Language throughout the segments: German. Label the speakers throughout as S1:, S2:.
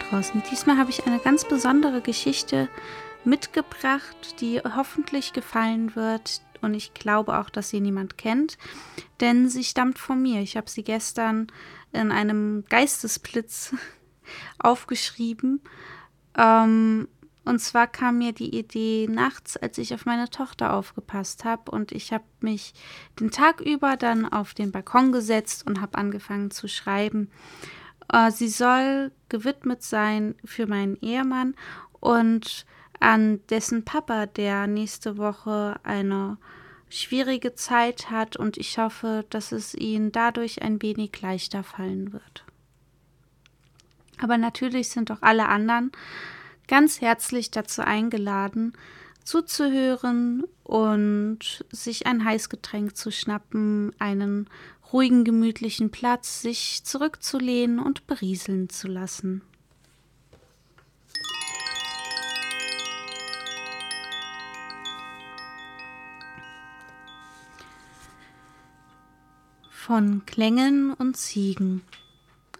S1: draußen. Diesmal habe ich eine ganz besondere Geschichte mitgebracht, die hoffentlich gefallen wird. Und ich glaube auch, dass sie niemand kennt, denn sie stammt von mir. Ich habe sie gestern in einem Geistesblitz aufgeschrieben. Ähm, und zwar kam mir die Idee nachts, als ich auf meine Tochter aufgepasst habe. Und ich habe mich den Tag über dann auf den Balkon gesetzt und habe angefangen zu schreiben. Äh, sie soll gewidmet sein für meinen Ehemann und an dessen Papa, der nächste Woche eine schwierige Zeit hat und ich hoffe, dass es ihnen dadurch ein wenig leichter fallen wird. Aber natürlich sind auch alle anderen ganz herzlich dazu eingeladen, zuzuhören und sich ein Heißgetränk zu schnappen, einen ruhigen, gemütlichen Platz, sich zurückzulehnen und berieseln zu lassen. Von Klängen und Ziegen.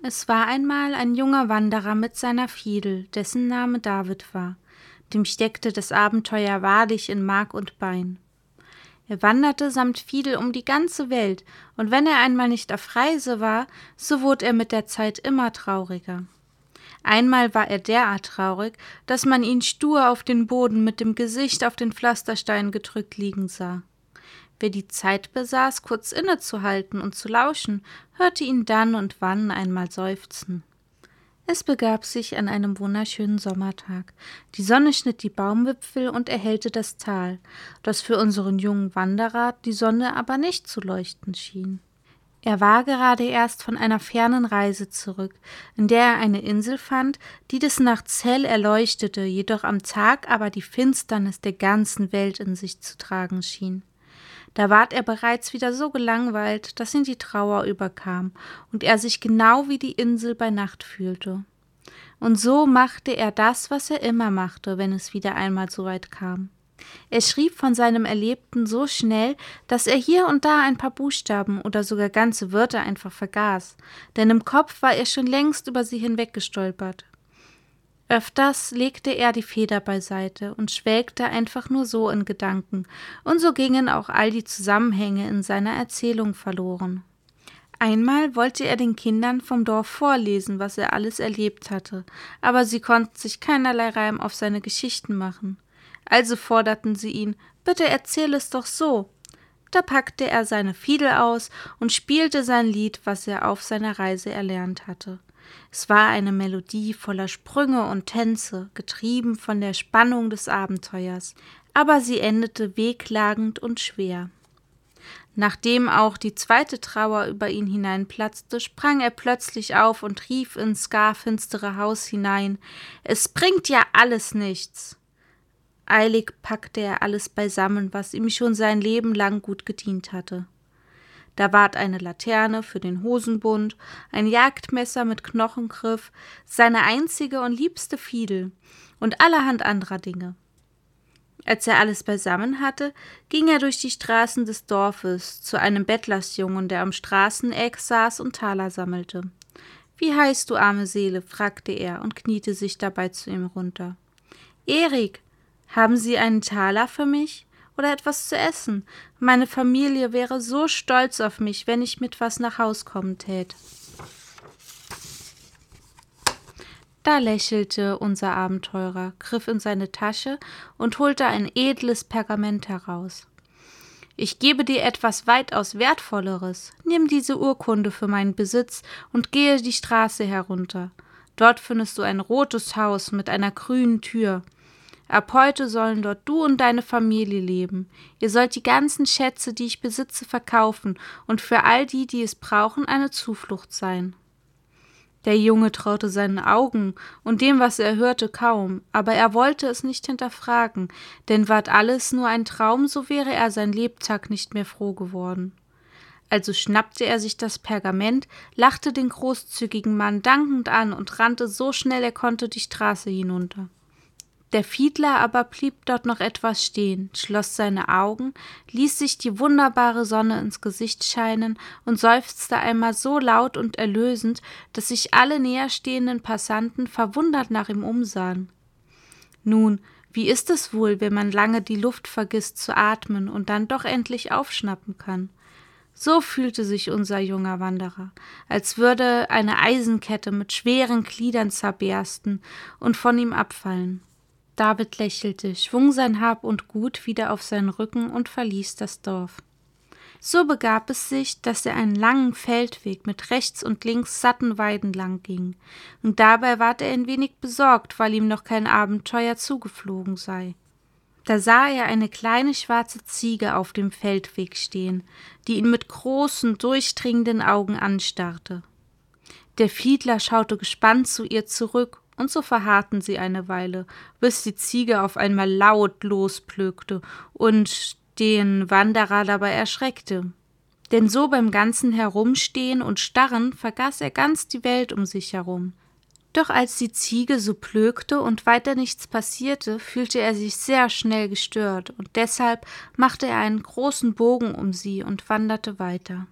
S1: Es war einmal ein junger Wanderer mit seiner Fiedel, dessen Name David war. Dem steckte das Abenteuer wahrlich in Mark und Bein. Er wanderte samt Fiedel um die ganze Welt, und wenn er einmal nicht auf Reise war, so wurde er mit der Zeit immer trauriger. Einmal war er derart traurig, dass man ihn stur auf den Boden mit dem Gesicht auf den Pflasterstein gedrückt liegen sah. Wer die Zeit besaß, kurz innezuhalten und zu lauschen, hörte ihn dann und wann einmal seufzen. Es begab sich an einem wunderschönen Sommertag. Die Sonne schnitt die Baumwipfel und erhellte das Tal, das für unseren jungen Wanderer die Sonne aber nicht zu leuchten schien. Er war gerade erst von einer fernen Reise zurück, in der er eine Insel fand, die des Nachts hell erleuchtete, jedoch am Tag aber die Finsternis der ganzen Welt in sich zu tragen schien. Da ward er bereits wieder so gelangweilt, dass ihn die Trauer überkam und er sich genau wie die Insel bei Nacht fühlte. Und so machte er das, was er immer machte, wenn es wieder einmal so weit kam. Er schrieb von seinem Erlebten so schnell, dass er hier und da ein paar Buchstaben oder sogar ganze Wörter einfach vergaß, denn im Kopf war er schon längst über sie hinweggestolpert. Öfters legte er die Feder beiseite und schwelgte einfach nur so in Gedanken, und so gingen auch all die Zusammenhänge in seiner Erzählung verloren. Einmal wollte er den Kindern vom Dorf vorlesen, was er alles erlebt hatte, aber sie konnten sich keinerlei Reim auf seine Geschichten machen. Also forderten sie ihn, bitte erzähl es doch so. Da packte er seine Fiedel aus und spielte sein Lied, was er auf seiner Reise erlernt hatte. Es war eine Melodie voller Sprünge und Tänze, getrieben von der Spannung des Abenteuers, aber sie endete wehklagend und schwer. Nachdem auch die zweite Trauer über ihn hineinplatzte, sprang er plötzlich auf und rief ins gar finstere Haus hinein Es bringt ja alles nichts. Eilig packte er alles beisammen, was ihm schon sein Leben lang gut gedient hatte. Da ward eine Laterne für den Hosenbund, ein Jagdmesser mit Knochengriff, seine einzige und liebste Fiedel und allerhand anderer Dinge. Als er alles beisammen hatte, ging er durch die Straßen des Dorfes zu einem Bettlersjungen, der am Straßeneck saß und Taler sammelte. Wie heißt du, arme Seele? fragte er und kniete sich dabei zu ihm runter. Erik, haben Sie einen Taler für mich? Oder etwas zu essen. Meine Familie wäre so stolz auf mich, wenn ich mit was nach Haus kommen tät. Da lächelte unser Abenteurer, griff in seine Tasche und holte ein edles Pergament heraus. Ich gebe dir etwas weitaus Wertvolleres. Nimm diese Urkunde für meinen Besitz und gehe die Straße herunter. Dort findest du ein rotes Haus mit einer grünen Tür. Ab heute sollen dort du und deine Familie leben. Ihr sollt die ganzen Schätze, die ich besitze, verkaufen und für all die, die es brauchen, eine Zuflucht sein. Der Junge traute seinen Augen und dem, was er hörte, kaum, aber er wollte es nicht hinterfragen, denn ward alles nur ein Traum, so wäre er sein Lebtag nicht mehr froh geworden. Also schnappte er sich das Pergament, lachte den großzügigen Mann dankend an und rannte so schnell er konnte die Straße hinunter. Der Fiedler aber blieb dort noch etwas stehen, schloss seine Augen, ließ sich die wunderbare Sonne ins Gesicht scheinen und seufzte einmal so laut und erlösend, dass sich alle näherstehenden Passanten verwundert nach ihm umsahen. Nun, wie ist es wohl, wenn man lange die Luft vergisst zu atmen und dann doch endlich aufschnappen kann? So fühlte sich unser junger Wanderer, als würde eine Eisenkette mit schweren Gliedern zerbersten und von ihm abfallen. David lächelte, schwung sein Hab und Gut wieder auf seinen Rücken und verließ das Dorf. So begab es sich, dass er einen langen Feldweg mit rechts und links satten Weiden lang ging, und dabei ward er ein wenig besorgt, weil ihm noch kein Abenteuer zugeflogen sei. Da sah er eine kleine schwarze Ziege auf dem Feldweg stehen, die ihn mit großen, durchdringenden Augen anstarrte. Der Fiedler schaute gespannt zu ihr zurück und so verharrten sie eine Weile, bis die Ziege auf einmal laut losplögte und den Wanderer dabei erschreckte. Denn so beim ganzen Herumstehen und Starren vergaß er ganz die Welt um sich herum. Doch als die Ziege so plögte und weiter nichts passierte, fühlte er sich sehr schnell gestört, und deshalb machte er einen großen Bogen um sie und wanderte weiter.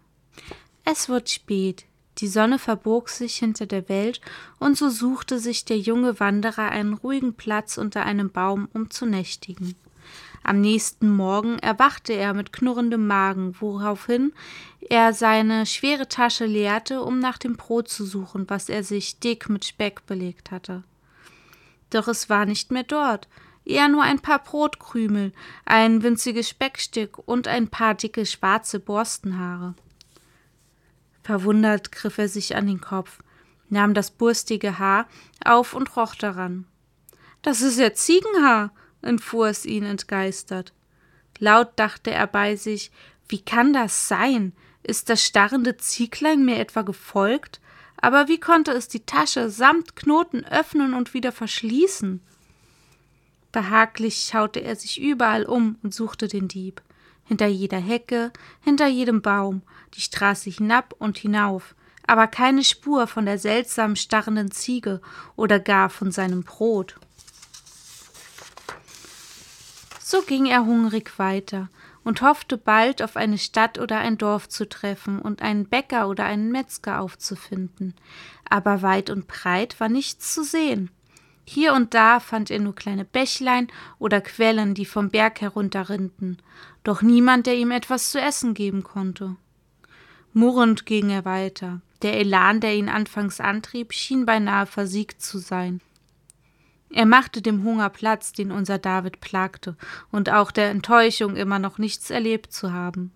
S1: Es wird spät, die Sonne verbog sich hinter der Welt, und so suchte sich der junge Wanderer einen ruhigen Platz unter einem Baum, um zu nächtigen. Am nächsten Morgen erwachte er mit knurrendem Magen, woraufhin er seine schwere Tasche leerte, um nach dem Brot zu suchen, was er sich dick mit Speck belegt hatte. Doch es war nicht mehr dort, eher nur ein paar Brotkrümel, ein winziges Speckstück und ein paar dicke schwarze Borstenhaare. Verwundert griff er sich an den Kopf, nahm das burstige Haar auf und roch daran. Das ist ja Ziegenhaar, entfuhr es ihn entgeistert. Laut dachte er bei sich, wie kann das sein? Ist das starrende Zieglein mir etwa gefolgt? Aber wie konnte es die Tasche samt Knoten öffnen und wieder verschließen? Behaglich schaute er sich überall um und suchte den Dieb hinter jeder Hecke, hinter jedem Baum, die Straße hinab und hinauf, aber keine Spur von der seltsam starrenden Ziege oder gar von seinem Brot. So ging er hungrig weiter und hoffte bald auf eine Stadt oder ein Dorf zu treffen und einen Bäcker oder einen Metzger aufzufinden, aber weit und breit war nichts zu sehen. Hier und da fand er nur kleine Bächlein oder Quellen, die vom Berg herunterrinnten, doch niemand, der ihm etwas zu essen geben konnte. Murrend ging er weiter. Der Elan, der ihn anfangs antrieb, schien beinahe versiegt zu sein. Er machte dem Hunger Platz, den unser David plagte, und auch der Enttäuschung, immer noch nichts erlebt zu haben.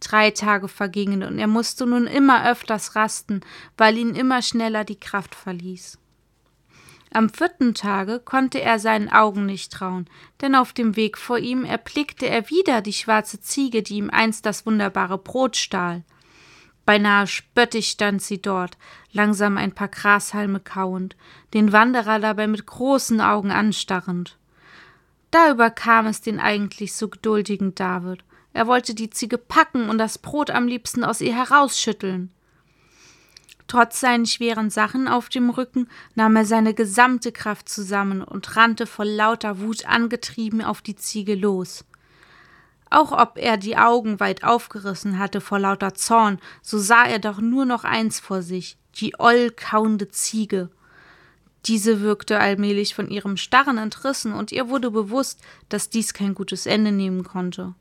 S1: Drei Tage vergingen, und er musste nun immer öfters rasten, weil ihn immer schneller die Kraft verließ. Am vierten Tage konnte er seinen Augen nicht trauen, denn auf dem Weg vor ihm erblickte er wieder die schwarze Ziege, die ihm einst das wunderbare Brot stahl. Beinahe spöttisch stand sie dort, langsam ein paar Grashalme kauend, den Wanderer dabei mit großen Augen anstarrend. Da überkam es den eigentlich so geduldigen David. Er wollte die Ziege packen und das Brot am liebsten aus ihr herausschütteln. Trotz seinen schweren Sachen auf dem Rücken nahm er seine gesamte Kraft zusammen und rannte voll lauter Wut angetrieben auf die Ziege los. Auch ob er die Augen weit aufgerissen hatte vor lauter Zorn, so sah er doch nur noch eins vor sich, die oll kauende Ziege. Diese wirkte allmählich von ihrem Starren entrissen, und ihr wurde bewusst, dass dies kein gutes Ende nehmen konnte.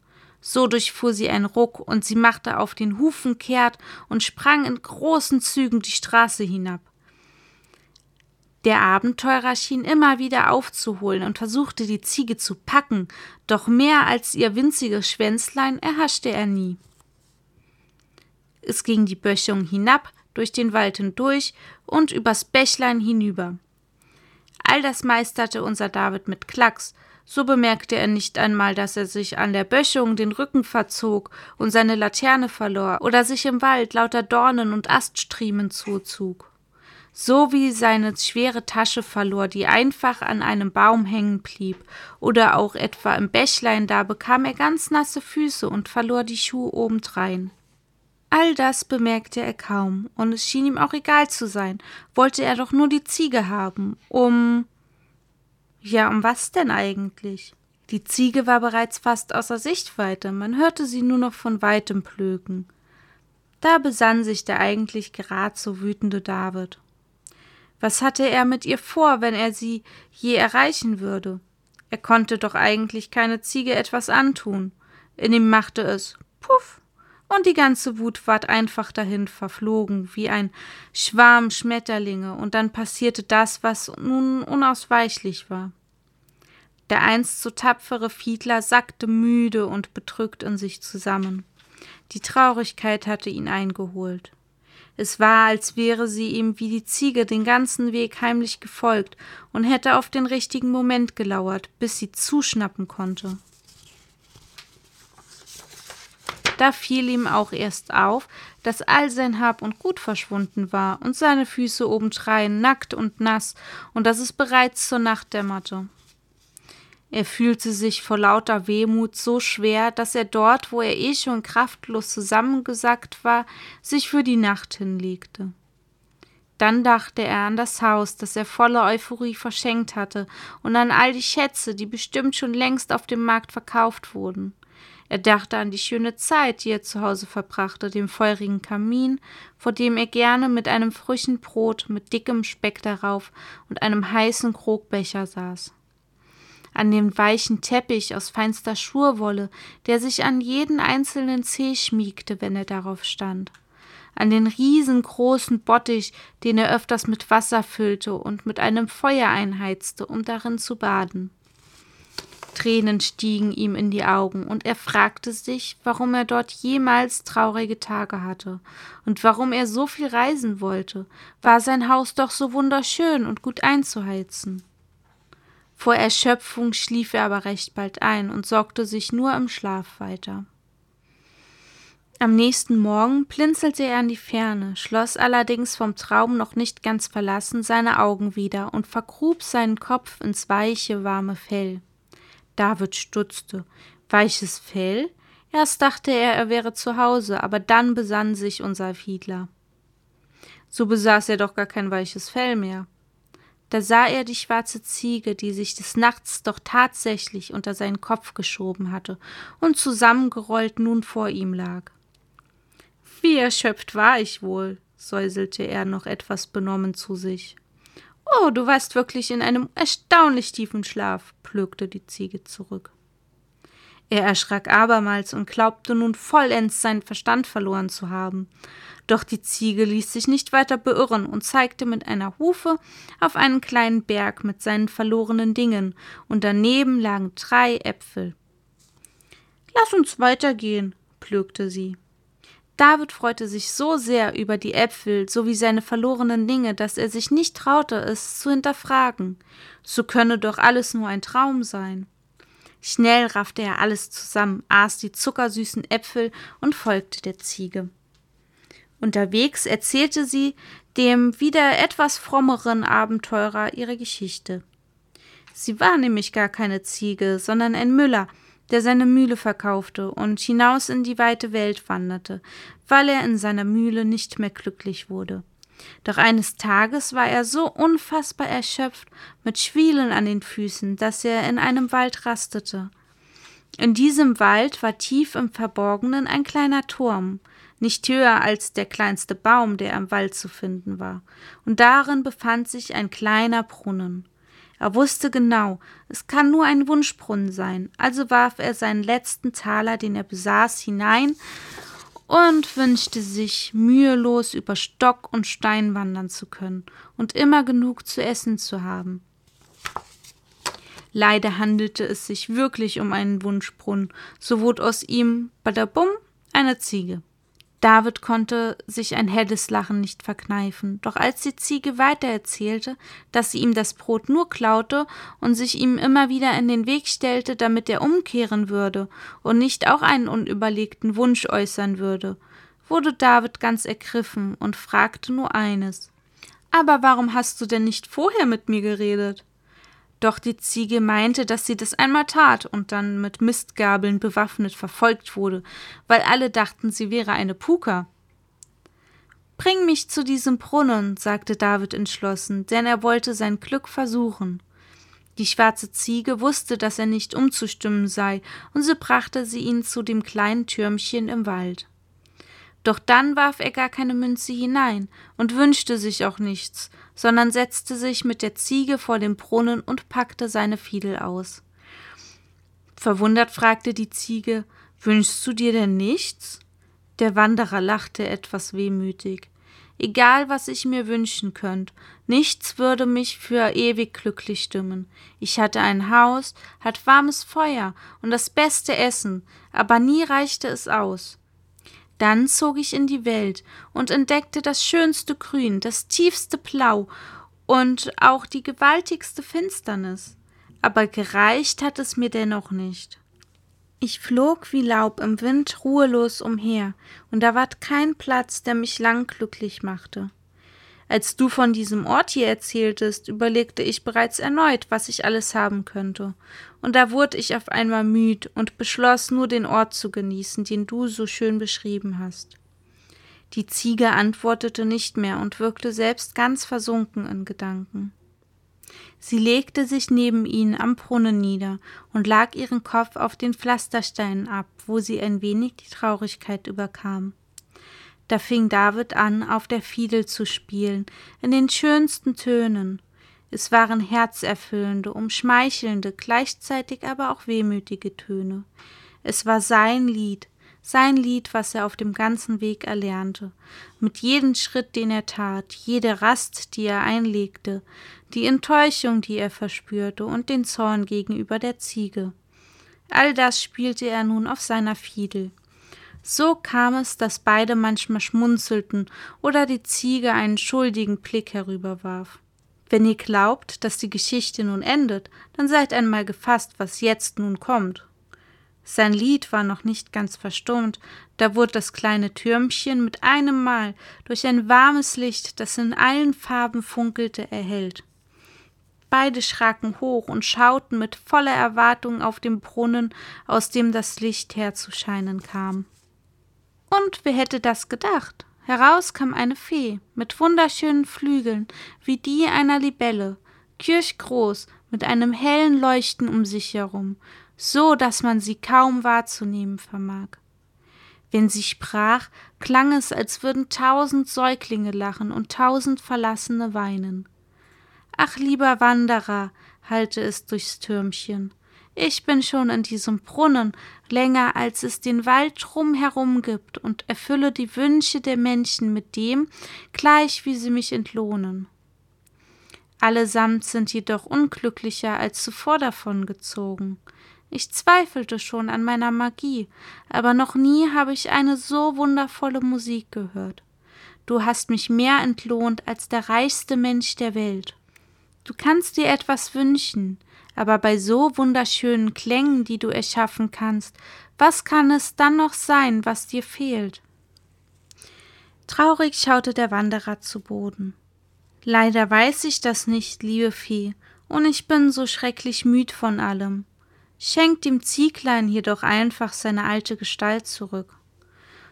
S1: So durchfuhr sie ein Ruck, und sie machte auf den Hufen kehrt und sprang in großen Zügen die Straße hinab. Der Abenteurer schien immer wieder aufzuholen und versuchte die Ziege zu packen, doch mehr als ihr winziges Schwänzlein erhaschte er nie. Es ging die Böschung hinab, durch den Wald hindurch und übers Bächlein hinüber. All das meisterte unser David mit Klacks, so bemerkte er nicht einmal, dass er sich an der Böschung den Rücken verzog und seine Laterne verlor oder sich im Wald lauter Dornen und Aststriemen zuzog. So wie seine schwere Tasche verlor, die einfach an einem Baum hängen blieb, oder auch etwa im Bächlein, da bekam er ganz nasse Füße und verlor die Schuhe obendrein. All das bemerkte er kaum, und es schien ihm auch egal zu sein, wollte er doch nur die Ziege haben, um Ja, um was denn eigentlich? Die Ziege war bereits fast außer Sichtweite, man hörte sie nur noch von weitem plöken. Da besann sich der eigentlich gerad so wütende David. Was hatte er mit ihr vor, wenn er sie je erreichen würde? Er konnte doch eigentlich keine Ziege etwas antun. In ihm machte es Puff, und die ganze Wut ward einfach dahin verflogen, wie ein Schwarm Schmetterlinge, und dann passierte das, was nun unausweichlich war. Der einst so tapfere Fiedler sackte müde und bedrückt in sich zusammen. Die Traurigkeit hatte ihn eingeholt. Es war, als wäre sie ihm wie die Ziege den ganzen Weg heimlich gefolgt und hätte auf den richtigen Moment gelauert, bis sie zuschnappen konnte. Da fiel ihm auch erst auf, dass all sein Hab und Gut verschwunden war und seine Füße obendrein nackt und nass und dass es bereits zur Nacht dämmerte. Er fühlte sich vor lauter Wehmut so schwer, dass er dort, wo er eh schon kraftlos zusammengesackt war, sich für die Nacht hinlegte. Dann dachte er an das Haus, das er voller Euphorie verschenkt hatte, und an all die Schätze, die bestimmt schon längst auf dem Markt verkauft wurden. Er dachte an die schöne Zeit, die er zu Hause verbrachte, dem feurigen Kamin, vor dem er gerne mit einem frischen Brot mit dickem Speck darauf und einem heißen Krogbecher saß an dem weichen Teppich aus feinster Schurwolle, der sich an jeden einzelnen Zeh schmiegte, wenn er darauf stand, an den riesengroßen Bottich, den er öfters mit Wasser füllte und mit einem Feuer einheizte, um darin zu baden. Tränen stiegen ihm in die Augen, und er fragte sich, warum er dort jemals traurige Tage hatte und warum er so viel reisen wollte. War sein Haus doch so wunderschön und gut einzuheizen. Vor Erschöpfung schlief er aber recht bald ein und sorgte sich nur im Schlaf weiter. Am nächsten Morgen blinzelte er in die Ferne, schloss allerdings vom Traum noch nicht ganz verlassen seine Augen wieder und vergrub seinen Kopf ins weiche, warme Fell. David stutzte. Weiches Fell? Erst dachte er, er wäre zu Hause, aber dann besann sich unser Fiedler. So besaß er doch gar kein weiches Fell mehr. Da sah er die schwarze Ziege, die sich des Nachts doch tatsächlich unter seinen Kopf geschoben hatte und zusammengerollt nun vor ihm lag. Wie erschöpft war ich wohl, säuselte er noch etwas benommen zu sich. Oh, du warst wirklich in einem erstaunlich tiefen Schlaf, plögte die Ziege zurück. Er erschrak abermals und glaubte nun vollends seinen Verstand verloren zu haben. Doch die Ziege ließ sich nicht weiter beirren und zeigte mit einer Hufe auf einen kleinen Berg mit seinen verlorenen Dingen, und daneben lagen drei Äpfel. Lass uns weitergehen, plögte sie. David freute sich so sehr über die Äpfel sowie seine verlorenen Dinge, dass er sich nicht traute, es zu hinterfragen. So könne doch alles nur ein Traum sein. Schnell raffte er alles zusammen, aß die zuckersüßen Äpfel und folgte der Ziege. Unterwegs erzählte sie dem wieder etwas frommeren Abenteurer ihre Geschichte. Sie war nämlich gar keine Ziege, sondern ein Müller, der seine Mühle verkaufte und hinaus in die weite Welt wanderte, weil er in seiner Mühle nicht mehr glücklich wurde. Doch eines Tages war er so unfassbar erschöpft mit Schwielen an den Füßen, dass er in einem Wald rastete. In diesem Wald war tief im Verborgenen ein kleiner Turm, nicht höher als der kleinste Baum, der im Wald zu finden war, und darin befand sich ein kleiner Brunnen. Er wusste genau, es kann nur ein Wunschbrunnen sein, also warf er seinen letzten Taler, den er besaß, hinein und wünschte sich, mühelos über Stock und Stein wandern zu können und immer genug zu essen zu haben. Leider handelte es sich wirklich um einen Wunschbrunnen, so wurde aus ihm, badabum, eine Ziege. David konnte sich ein helles Lachen nicht verkneifen, doch als die Ziege weitererzählte, dass sie ihm das Brot nur klaute und sich ihm immer wieder in den Weg stellte, damit er umkehren würde und nicht auch einen unüberlegten Wunsch äußern würde, wurde David ganz ergriffen und fragte nur eines Aber warum hast du denn nicht vorher mit mir geredet? Doch die Ziege meinte, dass sie das einmal tat und dann mit Mistgabeln bewaffnet verfolgt wurde, weil alle dachten, sie wäre eine Puka. Bring mich zu diesem Brunnen, sagte David entschlossen, denn er wollte sein Glück versuchen. Die schwarze Ziege wusste, dass er nicht umzustimmen sei, und so brachte sie ihn zu dem kleinen Türmchen im Wald. Doch dann warf er gar keine Münze hinein und wünschte sich auch nichts, sondern setzte sich mit der Ziege vor den Brunnen und packte seine Fiedel aus. Verwundert fragte die Ziege Wünschst du dir denn nichts? Der Wanderer lachte etwas wehmütig. Egal, was ich mir wünschen könnt, nichts würde mich für ewig glücklich stimmen. Ich hatte ein Haus, hat warmes Feuer und das beste Essen, aber nie reichte es aus. Dann zog ich in die Welt und entdeckte das schönste Grün, das tiefste Blau und auch die gewaltigste Finsternis. Aber gereicht hat es mir dennoch nicht. Ich flog wie Laub im Wind ruhelos umher, und da ward kein Platz, der mich lang glücklich machte. Als du von diesem Ort hier erzähltest, überlegte ich bereits erneut, was ich alles haben könnte, und da wurde ich auf einmal müd und beschloss nur den Ort zu genießen, den du so schön beschrieben hast. Die Ziege antwortete nicht mehr und wirkte selbst ganz versunken in Gedanken. Sie legte sich neben ihn am Brunnen nieder und lag ihren Kopf auf den Pflastersteinen ab, wo sie ein wenig die Traurigkeit überkam. Da fing David an, auf der Fiedel zu spielen, in den schönsten Tönen. Es waren herzerfüllende, umschmeichelnde, gleichzeitig aber auch wehmütige Töne. Es war sein Lied, sein Lied, was er auf dem ganzen Weg erlernte. Mit jedem Schritt, den er tat, jede Rast, die er einlegte, die Enttäuschung, die er verspürte, und den Zorn gegenüber der Ziege. All das spielte er nun auf seiner Fiedel. So kam es, dass beide manchmal schmunzelten oder die Ziege einen schuldigen Blick herüberwarf. Wenn ihr glaubt, dass die Geschichte nun endet, dann seid einmal gefasst, was jetzt nun kommt. Sein Lied war noch nicht ganz verstummt, da wurde das kleine Türmchen mit einem Mal durch ein warmes Licht, das in allen Farben funkelte, erhellt. Beide schraken hoch und schauten mit voller Erwartung auf den Brunnen, aus dem das Licht herzuscheinen kam. Und wer hätte das gedacht? Heraus kam eine Fee mit wunderschönen Flügeln wie die einer Libelle, kirchgroß, mit einem hellen Leuchten um sich herum, so dass man sie kaum wahrzunehmen vermag. Wenn sie sprach, klang es, als würden tausend Säuglinge lachen und tausend Verlassene weinen. Ach, lieber Wanderer, hallte es durchs Türmchen, ich bin schon in diesem Brunnen länger, als es den Wald drumherum gibt, und erfülle die Wünsche der Menschen mit dem, gleich wie sie mich entlohnen. Allesamt sind jedoch unglücklicher als zuvor davongezogen. Ich zweifelte schon an meiner Magie, aber noch nie habe ich eine so wundervolle Musik gehört. Du hast mich mehr entlohnt als der reichste Mensch der Welt. Du kannst dir etwas wünschen, aber bei so wunderschönen Klängen, die du erschaffen kannst, was kann es dann noch sein, was dir fehlt? Traurig schaute der Wanderer zu Boden. Leider weiß ich das nicht, liebe Fee, und ich bin so schrecklich müd von allem schenkt dem Zieglein jedoch einfach seine alte Gestalt zurück.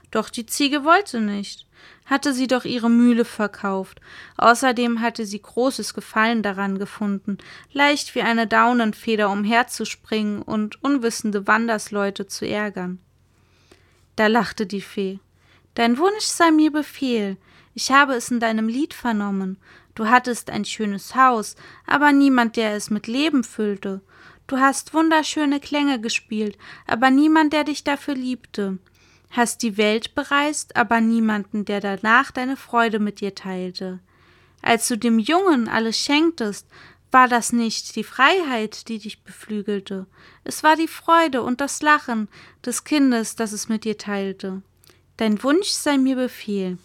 S1: Doch die Ziege wollte nicht, hatte sie doch ihre Mühle verkauft, außerdem hatte sie großes Gefallen daran gefunden, leicht wie eine Daunenfeder umherzuspringen und unwissende Wandersleute zu ärgern. Da lachte die Fee. Dein Wunsch sei mir Befehl, ich habe es in deinem Lied vernommen. Du hattest ein schönes Haus, aber niemand, der es mit Leben füllte. Du hast wunderschöne Klänge gespielt, aber niemand, der dich dafür liebte. Hast die Welt bereist, aber niemanden, der danach deine Freude mit dir teilte. Als du dem Jungen alles schenktest, war das nicht die Freiheit, die dich beflügelte, es war die Freude und das Lachen des Kindes, das es mit dir teilte. Dein Wunsch sei mir Befehl.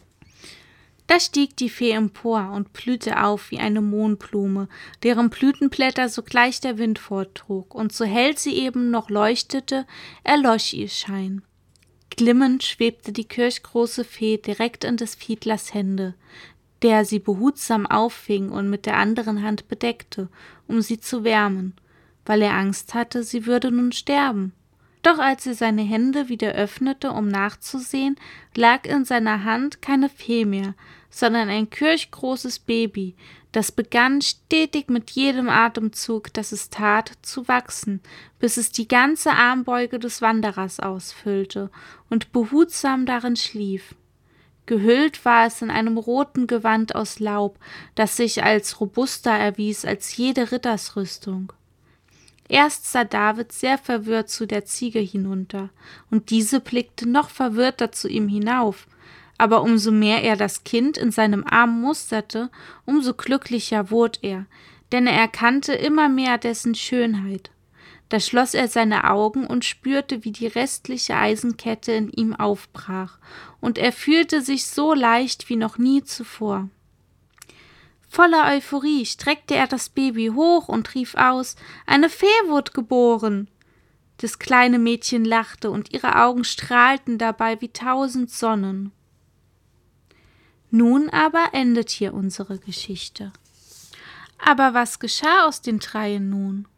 S1: Da stieg die Fee empor und blühte auf wie eine Mohnblume, deren Blütenblätter sogleich der Wind forttrug, und so hell sie eben noch leuchtete, erlosch ihr Schein. Glimmend schwebte die kirchgroße Fee direkt in des Fiedlers Hände, der sie behutsam auffing und mit der anderen Hand bedeckte, um sie zu wärmen, weil er Angst hatte, sie würde nun sterben. Doch als er seine Hände wieder öffnete, um nachzusehen, lag in seiner Hand keine Fee mehr, sondern ein kirchgroßes Baby, das begann stetig mit jedem Atemzug, das es tat, zu wachsen, bis es die ganze Armbeuge des Wanderers ausfüllte und behutsam darin schlief. Gehüllt war es in einem roten Gewand aus Laub, das sich als robuster erwies als jede Rittersrüstung. Erst sah David sehr verwirrt zu der Ziege hinunter, und diese blickte noch verwirrter zu ihm hinauf, aber umso mehr er das Kind in seinem Arm musterte, umso glücklicher wurde er, denn er erkannte immer mehr dessen Schönheit. Da schloss er seine Augen und spürte, wie die restliche Eisenkette in ihm aufbrach, und er fühlte sich so leicht wie noch nie zuvor. Voller Euphorie streckte er das Baby hoch und rief aus Eine Fee wurde geboren. Das kleine Mädchen lachte, und ihre Augen strahlten dabei wie tausend Sonnen. Nun aber endet hier unsere Geschichte. Aber was geschah aus den dreien nun?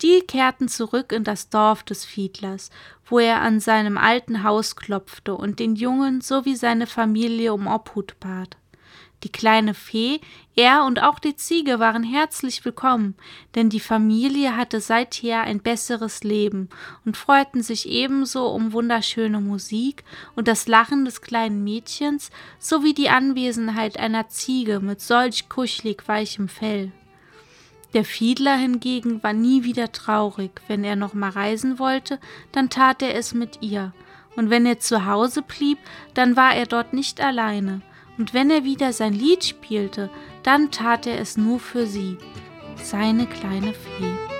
S1: Die kehrten zurück in das Dorf des Fiedlers, wo er an seinem alten Haus klopfte und den Jungen sowie seine Familie um Obhut bat. Die kleine Fee, er und auch die Ziege waren herzlich willkommen, denn die Familie hatte seither ein besseres Leben und freuten sich ebenso um wunderschöne Musik und das Lachen des kleinen Mädchens sowie die Anwesenheit einer Ziege mit solch kuschelig weichem Fell. Der Fiedler hingegen war nie wieder traurig, wenn er noch mal reisen wollte, dann tat er es mit ihr, und wenn er zu Hause blieb, dann war er dort nicht alleine, und wenn er wieder sein Lied spielte, dann tat er es nur für sie, seine kleine Fee.